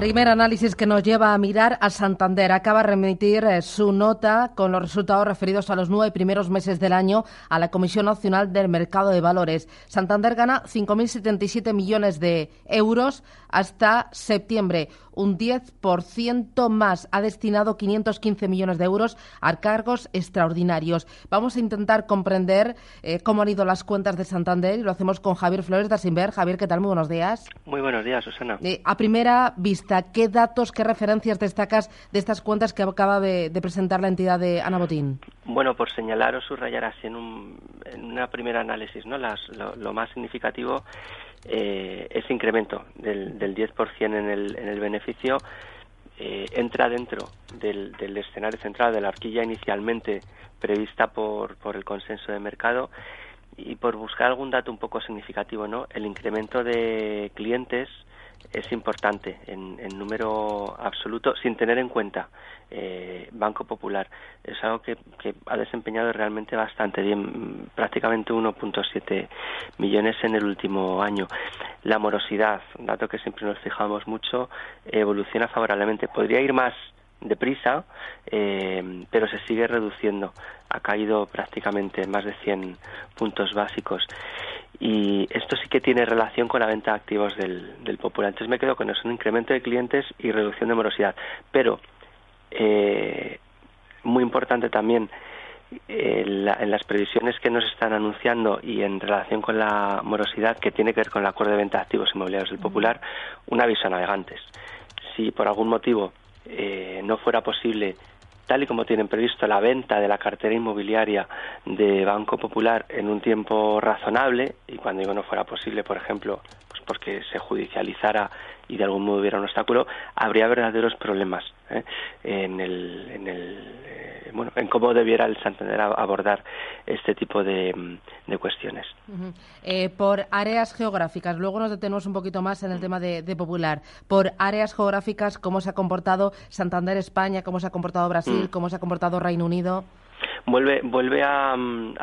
Primer análisis que nos lleva a mirar a Santander. Acaba de remitir eh, su nota con los resultados referidos a los nueve primeros meses del año a la Comisión Nacional del Mercado de Valores. Santander gana 5.077 millones de euros hasta septiembre, un 10% más. Ha destinado 515 millones de euros a cargos extraordinarios. Vamos a intentar comprender eh, cómo han ido las cuentas de Santander y lo hacemos con Javier Flores de Asimber. Javier, ¿qué tal? Muy buenos días. Muy buenos días, Susana. Eh, a primera vista, ¿qué datos, qué referencias destacas de estas cuentas que acaba de, presentar la entidad de Ana Botín? Bueno, por señalar o subrayar así en, un, en una primera análisis, ¿no? lo más significativo eh, ese incremento del, del 10% en el, en el beneficio eh, entra dentro del, del, escenario central de la horquilla inicialmente prevista por, por el consenso de mercado y por buscar algún dato un poco significativo, ¿no? El incremento de clientes es importante en, número absoluto, sin tener en cuenta eh, Banco Popular. Es algo que, ha desempeñado realmente bastante bien, prácticamente 1.7 millones en el último año. La morosidad, un dato que siempre nos fijamos mucho, evoluciona favorablemente. Podría ir más deprisa, eh, pero se sigue reduciendo. Ha caído prácticamente más de 100 puntos básicos y esto sí que tiene relación con la venta de activos del, del Popular. Entonces me quedo con eso, un incremento de clientes y reducción de morosidad. Pero, eh, muy importante también, eh, en las previsiones que nos están anunciando y en relación con la morosidad que tiene que ver con el acuerdo de venta de activos inmobiliarios del Popular, un aviso a navegantes. Si por algún motivo eh, no fuera posible tal y como tienen previsto la venta de la cartera inmobiliaria de Banco Popular en un tiempo razonable, y cuando digo no fuera posible, por ejemplo, pues porque se judicializara y de algún modo hubiera un obstáculo, habría verdaderos problemas ¿eh? en el, en el eh, bueno, en cómo debiera el Santander abordar este tipo de, cuestiones. Eh, por áreas geográficas, luego nos detenemos un poquito más en el tema de, Popular. Por áreas geográficas, ¿cómo se ha comportado Santander España, cómo se ha comportado Brasil, mm. cómo se ha comportado Reino Unido? vuelve vuelve a,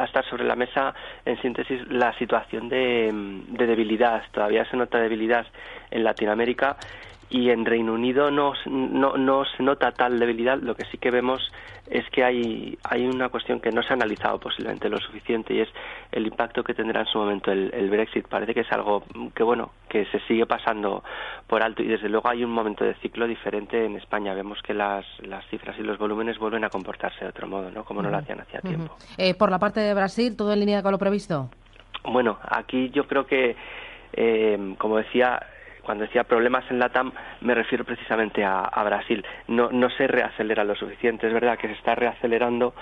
estar sobre la mesa en síntesis la situación de, debilidad todavía se nota debilidad en Latinoamérica y en Reino Unido no, no, no, se nota tal debilidad, lo que sí que vemos es que hay, hay una cuestión que no se ha analizado posiblemente lo suficiente y es el impacto que tendrá en su momento el, el, Brexit. Parece que es algo que, bueno, que se sigue pasando por alto y desde luego hay un momento de ciclo diferente en España. Vemos que las, las cifras y los volúmenes vuelven a comportarse de otro modo, ¿no? Como no lo hacían hacía tiempo. Eh, por la parte de Brasil, ¿todo en línea con lo previsto? Bueno, aquí yo creo que, eh, como decía, cuando decía problemas en la TAM me refiero precisamente a, Brasil. No, no se reacelera lo suficiente. Es verdad que se está reacelerando,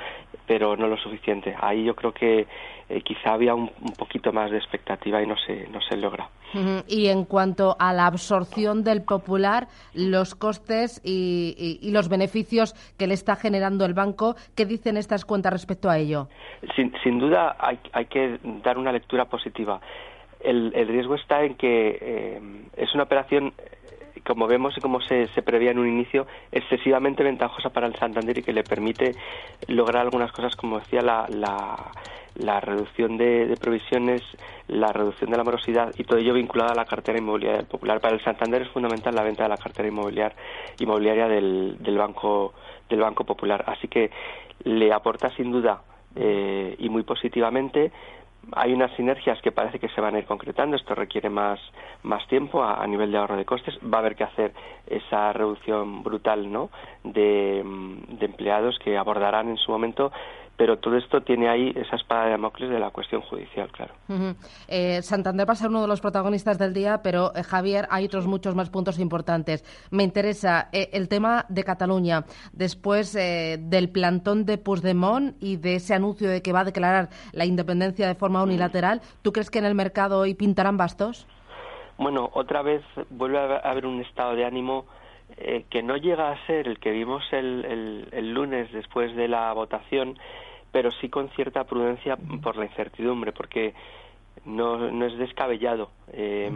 pero no lo suficiente. Ahí yo creo que eh, quizá había un, poquito más de expectativa y no se, no se logra. Y en cuanto a la absorción del popular, los costes y, los beneficios que le está generando el banco, ¿qué dicen estas cuentas respecto a ello? Sin, sin duda hay, hay que dar una lectura positiva el, riesgo está en que eh, es una operación eh, como vemos y como se, se preveía en un inicio, excesivamente ventajosa para el Santander y que le permite lograr algunas cosas, como decía, la, la, reducción de, provisiones, la reducción de la morosidad y todo ello vinculado a la cartera inmobiliaria del Popular. Para el Santander es fundamental la venta de la cartera inmobiliaria del, del, banco, del Banco Popular. Así que le aporta sin duda eh, y muy positivamente hay unas sinergias que parece que se van a ir concretando. Esto requiere más, más tiempo a, nivel de ahorro de costes. Va a haber que hacer esa reducción brutal ¿no? de, empleados que abordarán en su momento, pero todo esto tiene ahí esa espada de Damocles de la cuestión judicial, claro. Eh, Santander va a ser uno de los protagonistas del día, pero eh, Javier, hay otros muchos más puntos importantes. Me interesa eh, el tema de Cataluña, después del plantón de Puigdemont y de ese anuncio de que va a declarar la independencia de forma unilateral. ¿Tú crees que en el mercado hoy pintarán bastos? Bueno, otra vez vuelve a haber un estado de ánimo que no llega a ser el que vimos el, el lunes después de la votación, pero sí con cierta prudencia por la incertidumbre, porque no, no es descabellado eh,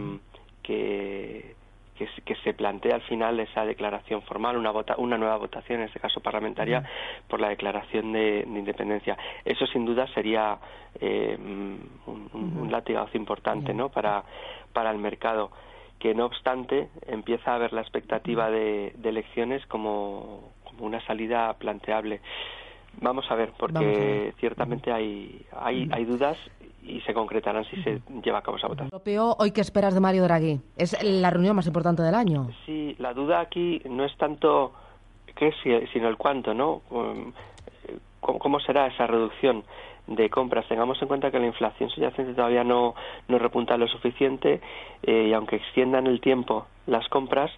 que, que, se plantee al final esa declaración formal, una, una nueva votación, en este caso parlamentaria, por la declaración de, independencia. Eso sin duda sería eh, un, latigazo importante ¿no? para, para el mercado que no obstante empieza a haber la expectativa de, de elecciones como, como, una salida planteable. Vamos a ver, porque ciertamente hay, hay, hay dudas y se concretarán si se lleva a cabo esa votación. Europeo, hoy qué esperas de Mario Draghi? Es la reunión más importante del año. Sí, la duda aquí no es tanto qué, sino el cuánto, ¿no? Um, ¿Cómo será esa reducción de compras? Tengamos en cuenta que la inflación subyacente todavía no, no repunta lo suficiente eh, y aunque extiendan el tiempo las compras,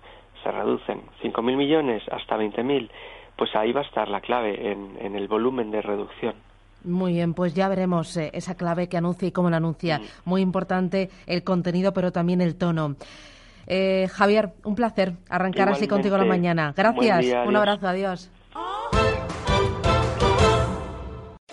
se reducen. 5.000 millones hasta 20.000 pues ahí va a estar la clave en, el volumen de reducción. Muy bien, pues ya veremos eh, esa clave que anuncia y cómo la anuncia. Mm. Muy importante el contenido, pero también el tono. Eh, Javier, un placer arrancar así contigo la mañana. Gracias. un abrazo, adiós.